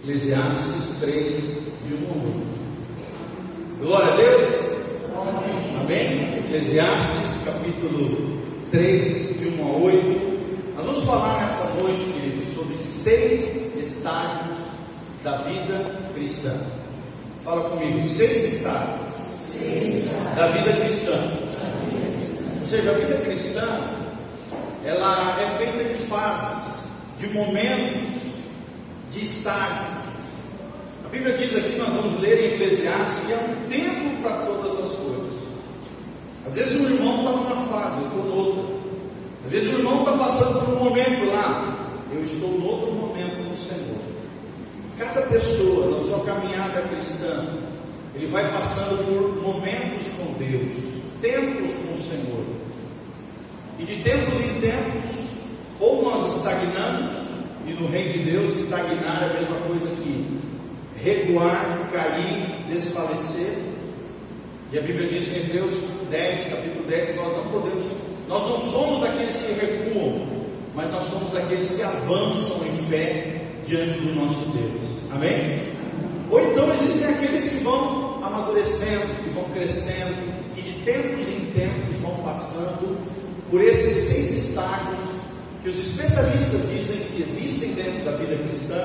Eclesiastes 3, de 1 a 8. Glória a Deus. Amém? Eclesiastes capítulo 3, de 1 a 8. Nós vamos falar nessa noite, queridos, sobre seis estágios da vida cristã. Fala comigo, seis estágios da vida cristã. Ou seja, a vida cristã, ela é feita de fases, de momentos, de estágios. A Bíblia diz aqui, nós vamos ler em Eclesiastes, que é um tempo para todas as coisas. Às vezes o irmão está numa fase, eu estou noutra. Às vezes o irmão está passando por um momento lá, eu estou em outro momento no Senhor. Cada pessoa na sua caminhada cristã, ele vai passando por momentos com Deus, tempos com o Senhor. E de tempos em tempos, ou nós estagnamos, e no reino de Deus, estagnar é a mesma coisa que recuar, cair, desfalecer. E a Bíblia diz em Hebreus 10, capítulo 10, que nós não podemos, nós não somos daqueles que recuam, mas nós somos aqueles que avançam em fé diante do nosso Deus. Amém? Ou então existem aqueles que vão amadurecendo, que vão crescendo, que de tempos em tempos vão passando por esses seis estágios que os especialistas dizem que existem dentro da vida cristã.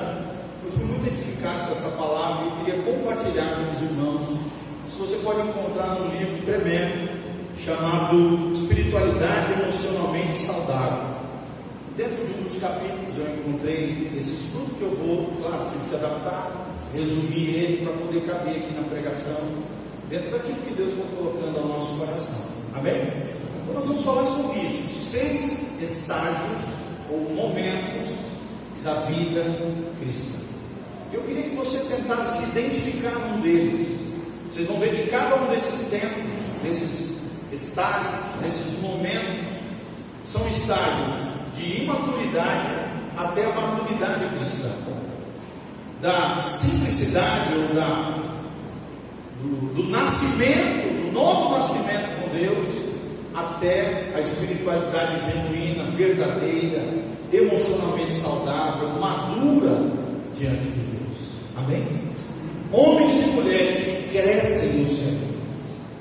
Eu fui muito edificado com essa palavra e queria compartilhar com os irmãos. Isso você pode encontrar num livro tremendo chamado Espiritualidade Emocionalmente Saudável. Dentro de um dos capítulos eu encontrei esse estudo que eu vou, claro, tive que adaptar, resumir ele para poder caber aqui na pregação, dentro daquilo que Deus foi colocando ao nosso coração. Amém? Então nós vamos falar sobre isso. Seis estágios ou momentos da vida cristã. Eu queria que você tentasse identificar um deles. Vocês vão ver que cada um desses tempos, desses estágios, desses momentos, são estágios de imaturidade até a maturidade cristã. Da simplicidade ou da, do, do nascimento, do novo nascimento com Deus, até a espiritualidade genuína, verdadeira, emocionalmente saudável, madura diante de Deus. Amém? Homens e mulheres que crescem no Senhor.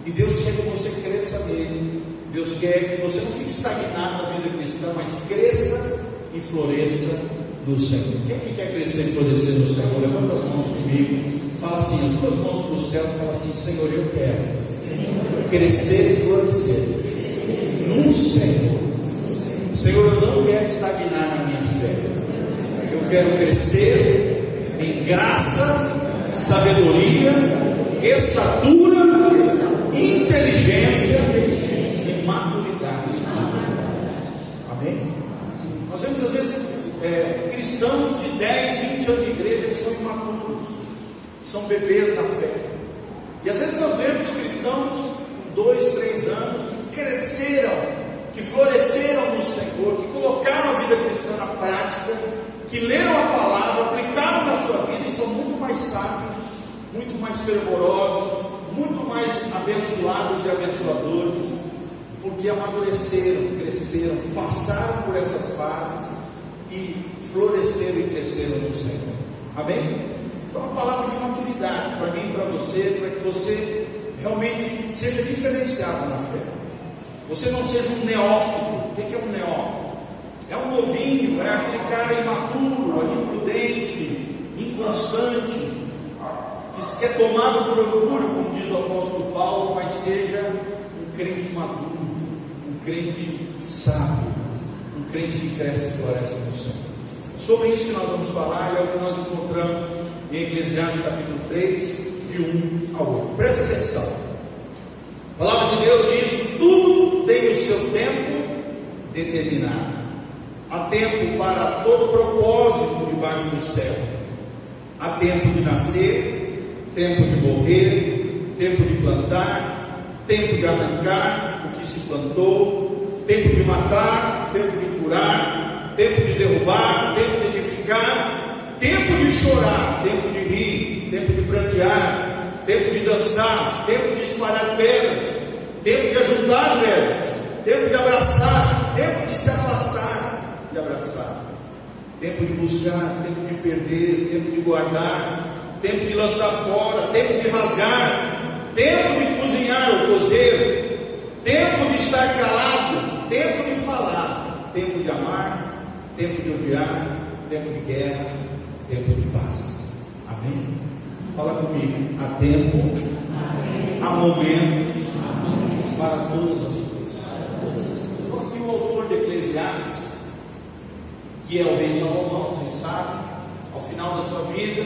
E Deus quer que você cresça nele. Deus quer que você não fique estagnado na vida cristã, mas cresça e floresça no Senhor. Quem que quer crescer e florescer no Senhor? Levanta as mãos comigo. Fala assim, as duas mãos para o céu. Fala assim, Senhor, eu quero crescer e florescer no Senhor. Senhor, eu não quero estagnar na minha fé. Eu quero crescer em graça, sabedoria, estatura, inteligência e maturidade espiritual. Amém? Nós vemos às vezes é, cristãos de 10, 20 anos de igreja que são imaturos, são bebês na fé. E às vezes nós vemos cristãos com 2, 3 anos que cresceram que floresceram no Senhor, que colocaram a vida cristã na prática, que leram a palavra, aplicaram na sua vida e são muito mais sábios, muito mais fervorosos, muito mais abençoados e abençoadores, amadureceram, cresceram, passaram por essas fases e floresceram e cresceram no Senhor. Amém? Então, a palavra de maturidade para mim e para você, para que você realmente seja diferenciado na fé. Você não seja um neófito. O que é um neófito? É um novinho, é aquele cara imaturo, imprudente, inconstante, que é tomado por orgulho, como diz o apóstolo Paulo, mas seja um crente maduro, crente sábio, um crente que cresce e floresce no Senhor. Sobre isso que nós vamos falar é o que nós encontramos em Eclesiastes capítulo 3, de 1 ao 8. Presta atenção. A palavra de Deus diz: tudo tem o seu tempo determinado. Há tempo para todo propósito debaixo do céu. Há tempo de nascer, tempo de morrer, tempo de plantar, tempo de arrancar o que se plantou, tempo de matar, tempo de curar, tempo de derrubar, tempo de edificar, tempo de chorar, tempo de rir, tempo de prantear, tempo de dançar, tempo de espalhar pedras, tempo de ajudar pedras, tempo de abraçar, tempo de se afastar de abraçar. tempo de buscar, tempo de perder, tempo de guardar, tempo de lançar fora, tempo de rasgar, tempo de cozinhar o cozeiro, tempo de estar calado, tempo de falar, tempo de amar, tempo de guerra, tempo de paz. Amém? Fala comigo. Há tempo, há momentos para todas as coisas. Então, aqui o autor de Eclesiastes, que é o rei Salomão, vocês sabem, ao final da sua vida,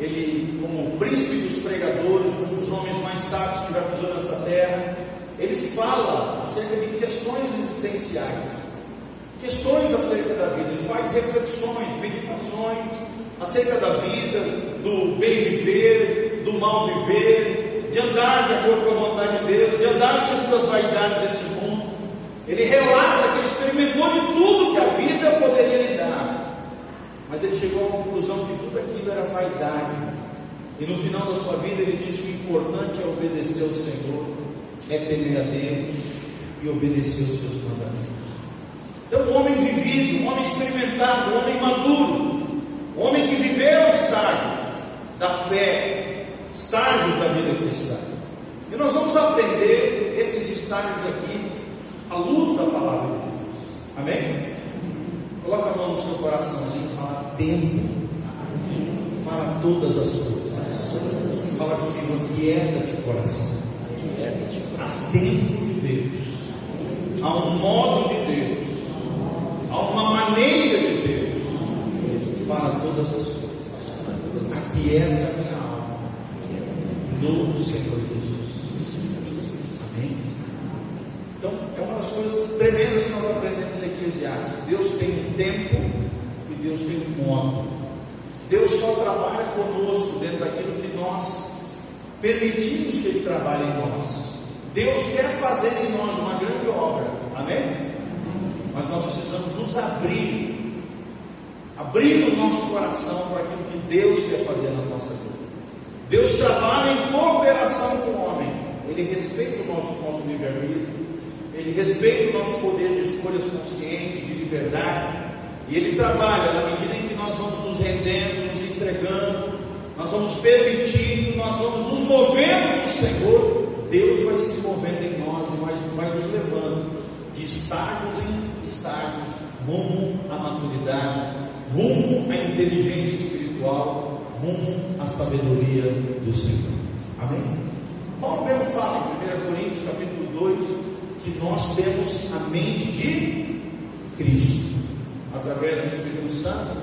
ele, como príncipe dos pregadores, um dos homens mais sábios que já pisou nessa terra, ele fala acerca de questões existenciais, questões acerca da vida, ele faz reflexões, meditações acerca da vida, do bem viver, do mal viver, de andar de acordo com a vontade de Deus, de andar sobre as vaidades desse mundo. Ele relata que ele experimentou de tudo que a vida poderia lhe dar, mas ele chegou à conclusão que tudo aquilo era vaidade. E no final da sua vida ele disse que o importante é obedecer ao Senhor, é temer a Deus e obedecer os seus mandamentos. Homem vivido, um homem experimentado, um homem maduro, um homem que viveu o estágio da fé, estágios da vida cristã. E nós vamos aprender esses estágios aqui à luz da palavra de Deus. Amém? Coloca a mão no seu coraçãozinho e fala tempo para todas as coisas. Fala comigo, aquieta-te coração. Há tempo de Deus. Há um modo de maneira de Deus para todas as coisas. Aquieta a minha alma no Senhor Jesus. Amém? Então, é uma das coisas tremendas que nós aprendemos em Eclesiastes. Deus tem um tempo e Deus tem um modo. Deus só trabalha conosco dentro daquilo que nós permitimos que Ele trabalhe em nós. Deus quer fazer em nós uma grande obra. Amém? Mas nós precisamos nos abrir, abrir o nosso coração para aquilo que Deus quer fazer na nossa vida. Deus trabalha em cooperação com o homem. Ele respeita o nosso, nosso livre-arbítrio, ele respeita o nosso poder de escolhas conscientes, de liberdade, e ele trabalha na medida em que nós vamos nos rendendo, nos entregando, nós vamos permitindo, nós vamos nos movendo no Senhor. Deus vai se movendo em nós e vai, vai nos levando de estágios em estágios, rumo à maturidade, rumo à inteligência espiritual, rumo à sabedoria do Senhor. Amém? Paulo mesmo fala em 1 Coríntios capítulo 2 que nós temos a mente de Cristo, através do Espírito Santo.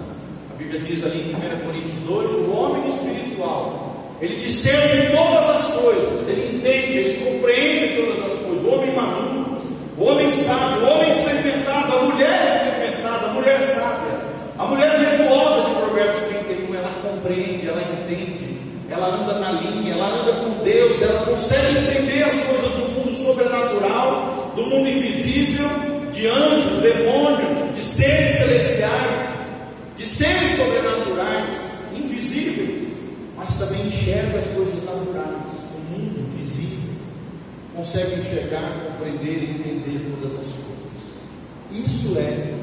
A Bíblia diz ali em 1 Coríntios 2: o homem espiritual, ele discerne todas as coisas, ele entende, ele compreende todas as coisas. O homem maduro, o homem sábio, o homem experimentado, a mulher experimentada, a mulher sábia, a mulher virtuosa de Provérbios 31, ela compreende, ela entende, ela anda na linha, ela anda com Deus, ela consegue entender as coisas do mundo sobrenatural, do mundo invisível, de anjos, demônios, de seres celestiais, de seres sobrenaturais, invisíveis, mas também enxerga as coisas naturais, o mundo visível, consegue enxergar, compreender e entender todas as coisas. Isso é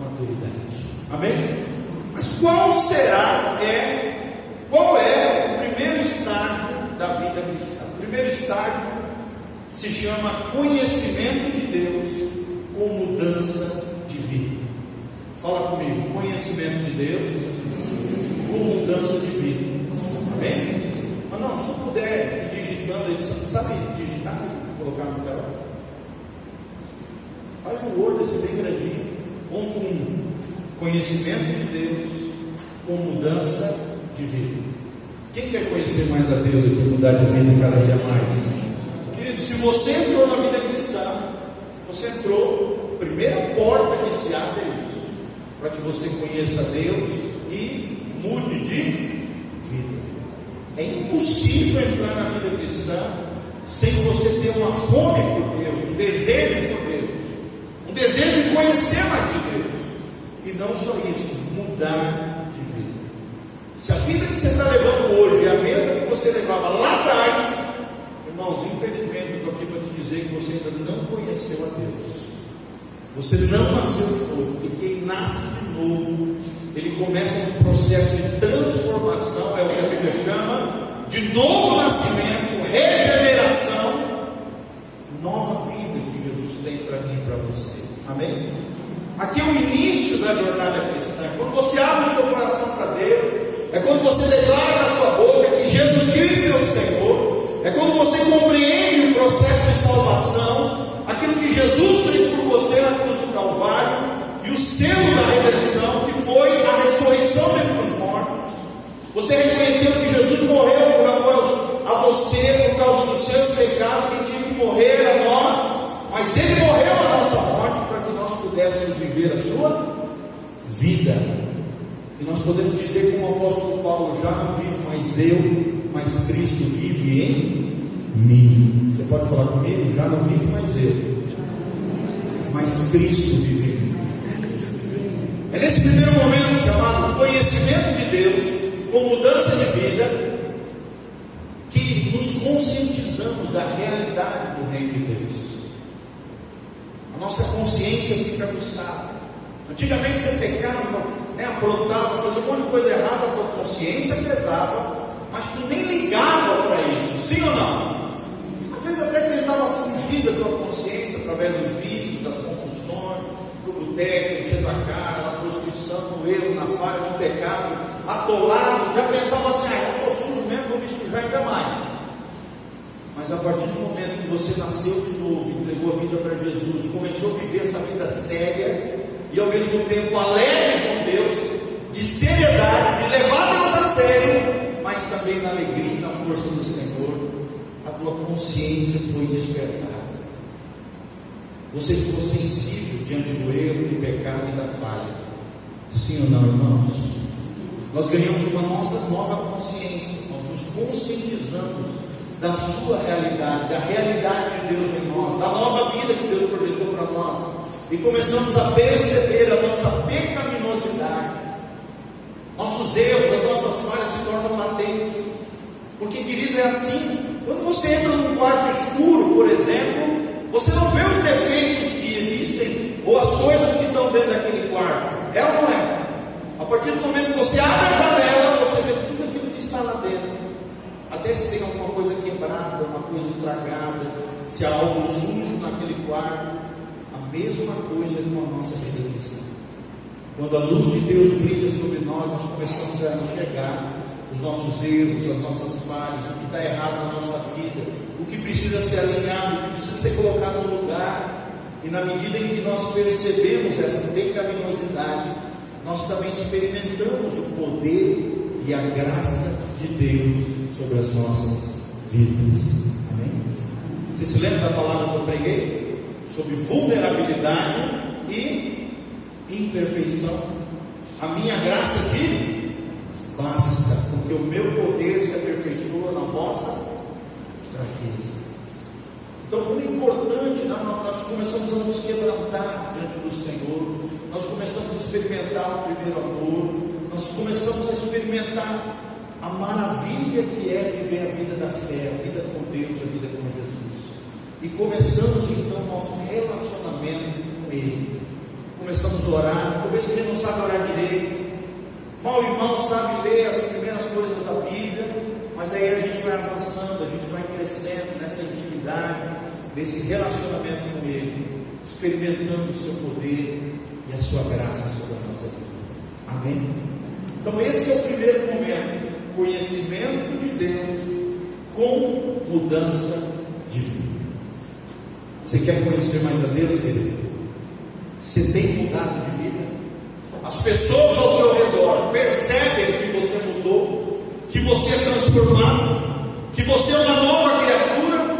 maturidade. Amém? Qual será é qual é o primeiro estágio da vida cristã? O primeiro estágio se chama conhecimento de Deus com mudança de vida. Fala comigo, conhecimento de Deus com mudança de vida. Amém? Mas não, se puder ir digitando sabe digitar e colocar no tela? Faz um Word assim bem grandinho. Ponto 1. Um, conhecimento de Deus com mudança de vida. Quem quer conhecer mais a Deus e mudar de vida cada dia mais? Querido, se você entrou na vida cristã, você entrou, primeira porta que se abre é para que você conheça Deus e mude de vida. É impossível entrar na vida cristã sem você ter uma fome por Deus, um desejo por Deus, um desejo de conhecer mais de Deus. E não só isso, mudar. Se a vida que você está levando hoje é a mesma que você levava lá atrás, irmãos, infelizmente eu estou aqui para te dizer que você ainda não conheceu a Deus. Você não nasceu de novo, porque quem nasce de novo ele começa um processo de transformação, é o que a Bíblia chama de novo nascimento, regeneração, nova vida que Jesus tem para mim e para você. Amém? Aqui é o início da jornada cristã. Quando você abre o seu coração para Deus, é quando você declara na sua boca que Jesus Cristo é o Senhor, é quando você compreende o processo de salvação, aquilo que Jesus fez por você na cruz do Calvário e o selo da redenção, que foi a ressurreição dentre os mortos. Você reconheceu que Jesus morreu por amor a você por causa dos seus pecados, que tinha que morrer a nós, mas Ele morreu a nossa morte para que nós pudéssemos viver a sua vida. E nós podemos dizer como o apóstolo Paulo, já não vivo mais eu, mas Cristo vive em mim. Você pode falar comigo? Já não vivo mais eu, mas Cristo vive em mim. É nesse primeiro momento chamado conhecimento de Deus, com mudança de vida, que nos conscientizamos da realidade do reino de Deus. A nossa consciência fica aguçada. Antigamente você pecava, né, aprontava, fazia um monte de coisa errada, a tua consciência pesava, mas tu nem ligava para isso, sim ou não? Às vezes até tentava fugir da tua consciência através dos vícios, das compulsões, do boteco, encher da cara, na prostituição, no erro, na falha, no pecado, atolado, já pensava assim, ah, estou sujo mesmo, vou me sujar ainda mais. Mas a partir do momento que você nasceu de novo, entregou a vida para Jesus, começou a viver essa vida séria, e ao mesmo tempo alegre com Deus, de seriedade, de levar Deus a sério, mas também na alegria e na força do Senhor, a tua consciência foi despertada. Você ficou sensível diante do erro, do pecado e da falha. Sim ou não, irmãos? Nós ganhamos uma nossa nova consciência, nós nos conscientizamos da sua realidade, da realidade de Deus em nós, da nova vida que Deus projetou para nós e começamos a perceber a nossa pecaminosidade, nossos erros, as nossas falhas se tornam latentes. Porque, querido, é assim. Quando você entra num quarto escuro, por exemplo, você não vê os defeitos que existem ou as coisas que estão dentro daquele quarto. É ou não é? A partir do momento que você abre a janela, você vê tudo aquilo que está lá dentro. Até se tem alguma coisa quebrada, uma coisa estragada, se há algo sujo naquele quarto mesma coisa com a nossa cristã. Quando a luz de Deus brilha sobre nós, nós começamos a enxergar os nossos erros, as nossas falhas, o que está errado na nossa vida, o que precisa ser alinhado, o que precisa ser colocado no lugar. E na medida em que nós percebemos essa pecaminosidade, nós também experimentamos o poder e a graça de Deus sobre as nossas vidas. Amém? Você se lembra da palavra que eu preguei? Sobre vulnerabilidade e imperfeição. A minha graça te basta, porque o meu poder se aperfeiçoa na vossa fraqueza. Então, como importante, né? nós começamos a nos quebrantar diante do Senhor, nós começamos a experimentar o primeiro amor, nós começamos a experimentar a maravilha que é viver a vida da fé, a vida com Deus, a vida com Jesus. E começamos então nosso relacionamento com Ele. Começamos a orar. Começo a gente não sabe orar direito. Mal irmão sabe ler as primeiras coisas da Bíblia, mas aí a gente vai avançando, a gente vai crescendo nessa intimidade, nesse relacionamento com Ele, experimentando o seu poder e a sua graça sobre a nossa vida. Amém? Então esse é o primeiro momento, conhecimento de Deus com mudança de vida. Você quer conhecer mais a Deus, querido? Você tem mudado de vida? As pessoas ao teu redor percebem que você mudou, que você é transformado, que você é uma nova criatura,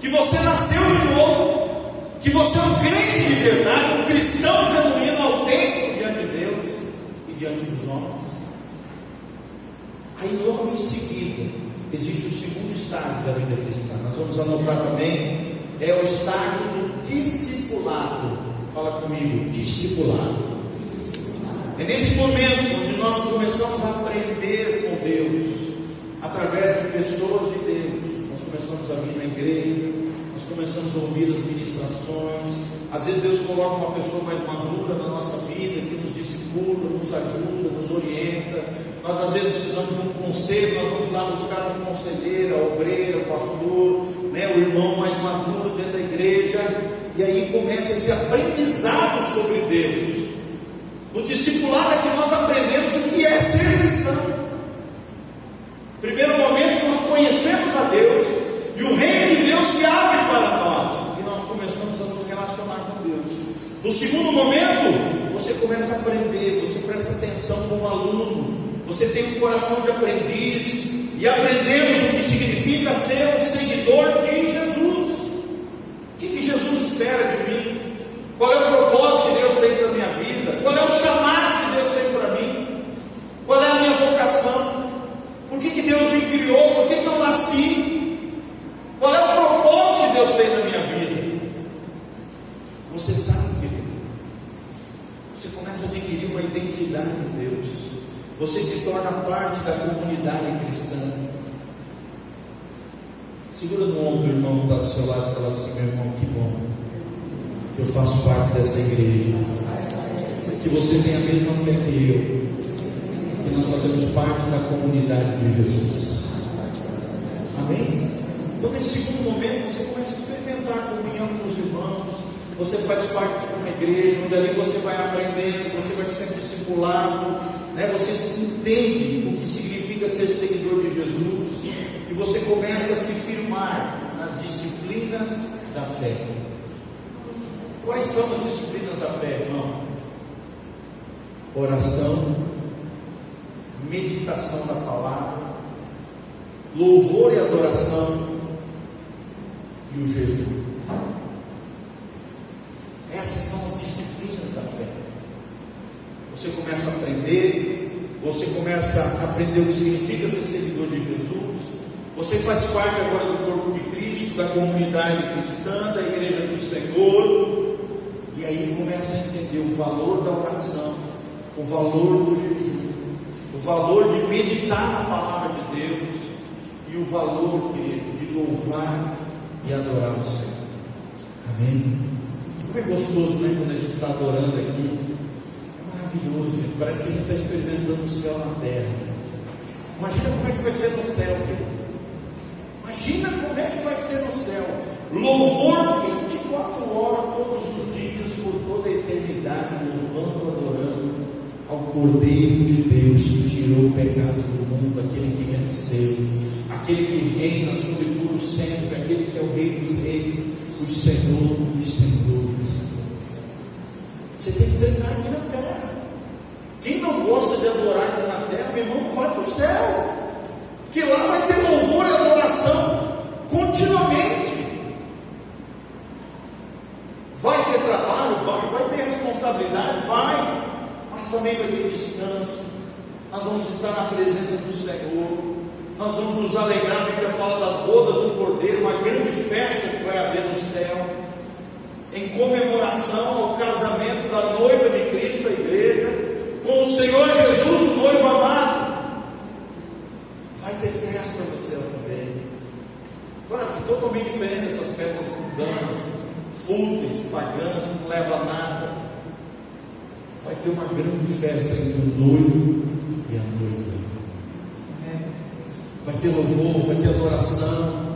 que você nasceu de novo, que você é um crente de verdade, um cristão genuíno, autêntico diante de Deus e diante dos homens. Aí logo em seguida existe o segundo estágio da vida cristã. Nós vamos anotar também é o estágio do discipulado. Fala comigo, discipulado. É nesse momento onde nós começamos a aprender com Deus, através de pessoas de Deus. Nós começamos a vir na igreja, nós começamos a ouvir as ministrações, Às vezes Deus coloca uma pessoa mais madura na nossa vida, que nos discipula, nos ajuda, nos orienta. Nós às vezes precisamos de um conselho, nós vamos lá buscar um conselheiro, a obreira, o pastor, né, o irmão mais maduro dentro da igreja, e aí começa esse aprendizado sobre Deus. No discipulado é que nós aprendemos o que é ser cristão. Primeiro momento nós conhecemos a Deus e o reino de Deus se abre para nós e nós começamos a nos relacionar com Deus. No segundo momento, você começa a aprender, você presta atenção como aluno, você tem um coração de aprendiz e aprendemos o que significa ser um seguidor de Jesus. O que, que Jesus espera de mim? Qual é o propósito que Deus tem para a minha vida? Qual é o chamado que Deus tem para mim? Qual é a minha vocação? Por que, que Deus me criou? Por que, que eu nasci? Qual é o propósito que Deus tem na minha vida? Você sabe, querido. Você começa a adquirir uma identidade em Deus. Você se torna parte da comunidade cristã. Segura no ombro do irmão que está do seu lado e fala assim: meu irmão, que bom que eu faço parte dessa igreja. Que você tem a mesma fé que eu. Que nós fazemos parte da comunidade de Jesus. Amém? Então, nesse segundo momento, você começa a experimentar a comunhão com os irmãos. Você faz parte de uma igreja, onde ali você vai aprendendo, você vai sendo discipulado, né? você entende o que significa ser seguidor de Jesus, e você começa a se firmar nas disciplinas da fé. Quais são as disciplinas da fé, irmão? Oração, meditação da palavra, louvor e adoração e o jejum. Essas são as disciplinas da fé. Você começa a aprender, você começa a aprender o que significa ser seguidor de Jesus. Você faz parte agora do corpo de Cristo, da comunidade cristã, da igreja do Senhor. E aí começa a entender o valor da oração, o valor do jejum, o valor de meditar na palavra de Deus e o valor, querido, de louvar e adorar o Senhor. Amém? Como é gostoso, né? Quando a gente está adorando aqui. Maravilhoso, gente. Parece que a gente está experimentando o céu na terra. Imagina como é que vai ser no céu, querido. Imagina como é que vai ser no céu. Louvor 24 horas, todos os dias, por toda a eternidade, louvando, adorando ao Cordeiro de Deus que tirou o pecado do mundo, aquele que venceu, aquele que reina sobre tudo sempre, aquele que é o Rei dos Reis, o Senhor dos Senhores. Você tem que treinar aqui na terra. Aqui na terra, meu irmão, vai para o céu. Que lá vai ter louvor e adoração continuamente. Vai ter trabalho? Vai. Vai ter responsabilidade? Vai. Mas também vai ter descanso. Nós vamos estar na presença do Senhor. Nós vamos nos alegrar, a fala das bodas do Cordeiro, uma grande festa que vai haver no céu, em comemoração ao casamento da noiva de Cristo, o Senhor Jesus, o noivo amado. Vai ter festa no céu também. Claro que totalmente diferente dessas festas mundanas, fúteis, pagãs, não leva a nada. Vai ter uma grande festa entre o noivo e a noiva. Vai ter louvor, vai ter adoração.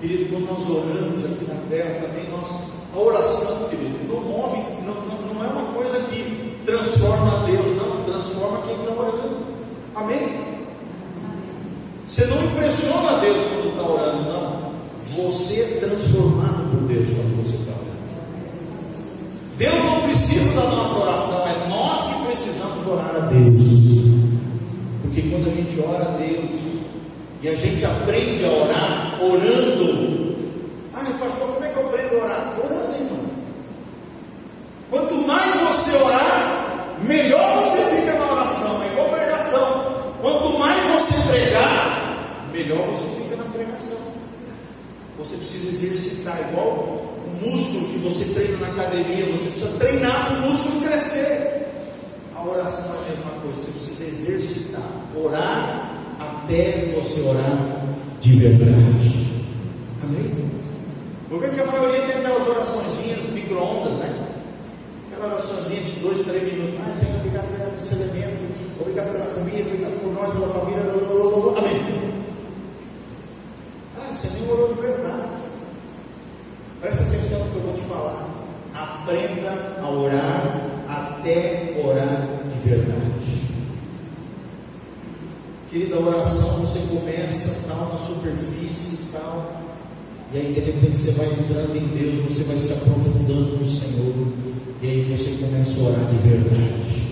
Querido, quando nós oramos aqui na terra também, nós, a oração, querido, não move, não, não, não é uma coisa que transforma Deus, Amém? Você não impressiona Deus quando está orando, não. Você é transformado por Deus quando você está orando. Deus não precisa da nossa oração, é nós que precisamos orar a Deus. Porque quando a gente ora a Deus, e a gente aprende a orar orando. Ai, pastor, como é que eu aprendo a orar? Orando, irmão. Quanto mais você orar, melhor você fica na oração. É igual pregação. Quanto mais você pregar, melhor você fica na pregação. Você precisa exercitar, igual um músculo que você treina na academia. Você precisa treinar para o músculo crescer. A oração é a mesma coisa. Você precisa exercitar, orar até você orar de verdade. Amém? Por que a maioria tem aquelas orações micro-ondas, né? Aquela oraçãozinha de dois, três minutos. Ah, Senhor, obrigado por esse elemento, obrigado pela comida, obrigado por nós, pela família. Amém. Cara, você nem orou de verdade. Presta atenção no que eu vou te falar. Aprenda a orar até orar de verdade. Querida, a oração você começa tal na superfície e tal. E aí de repente você vai entrando em Deus, você vai se aprofundando no Senhor. E aí você começa a orar de verdade.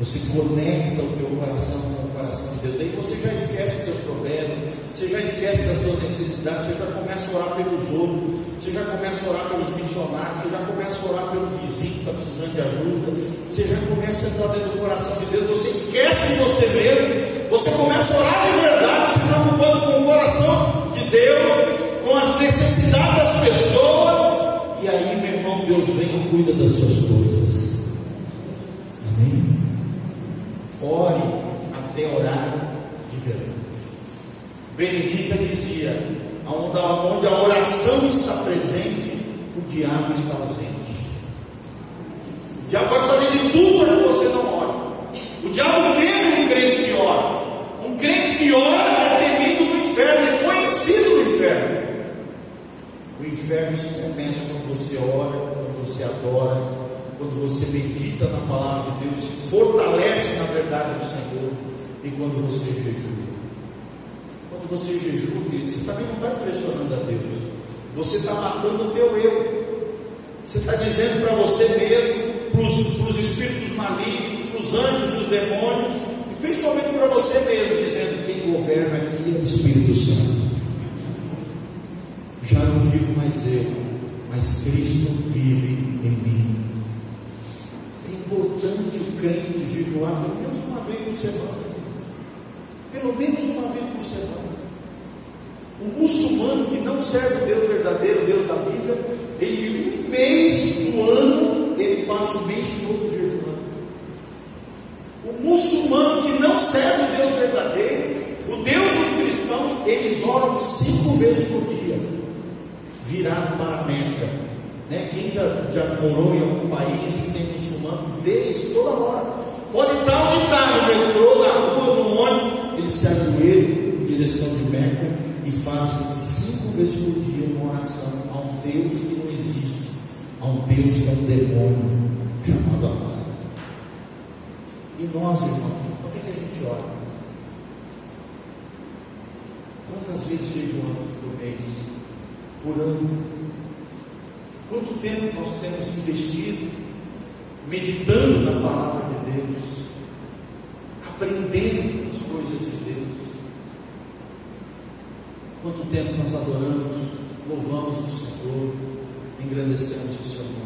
Você conecta o teu coração com o coração de Deus. Daí você já esquece os teus problemas, você já esquece das tuas necessidades, você já começa a orar pelos outros, você já começa a orar pelos missionários, você já começa a orar pelo vizinho que está precisando de ajuda, você já começa a entrar dentro do coração de Deus, você esquece de você mesmo, você começa a orar de verdade, se preocupando com o coração de Deus, com as necessidades das pessoas, e aí, meu irmão, Deus vem e cuida das suas coisas. Amém? Ore até orar de verdade. Benedita dizia: onde a oração está presente, o diabo está ausente. O diabo vai fazer de tudo para que você não ore. O diabo teme um crente que ora. Um crente que ora é temido no inferno, é conhecido no inferno. O inferno começa quando você ora, quando você adora, quando você medita na palavra de Deus, se fortalece na verdade do Senhor e quando você jejua. Quando você jejua, querido, você também não está impressionando a Deus, você está matando o teu eu. Você está dizendo para você mesmo, para os espíritos malignos, para os anjos os demônios, e principalmente para você mesmo, dizendo: quem governa aqui é o Espírito Santo. Já não vivo mais eu, mas Cristo vive em mim importante o crente jejuar pelo menos uma vez por semana. Pelo menos uma vez por semana. O muçulmano que não serve o Deus verdadeiro, o Deus da Bíblia, ele um mês do ano, ele passa o mês todo jejuando. O muçulmano que não serve o Deus verdadeiro, o Deus dos cristãos, eles oram cinco vezes por dia, virado para a Meca. Né? Quem já, já morou em algum país que tem isso toda hora. Pode estar onde está, no metrô, na rua, no ônibus, eles se ajoelham em direção de Meca e fazem cinco vezes por dia uma oração a um Deus que não existe, a um Deus que é um demônio chamado Amado. E nós, irmãos, quando é que a gente ora? Quantas vezes jejuamos por mês, por ano? Quanto tempo nós temos investido meditando na palavra de Deus, aprendendo as coisas de Deus? Quanto tempo nós adoramos, louvamos o Senhor, engrandecemos o nome?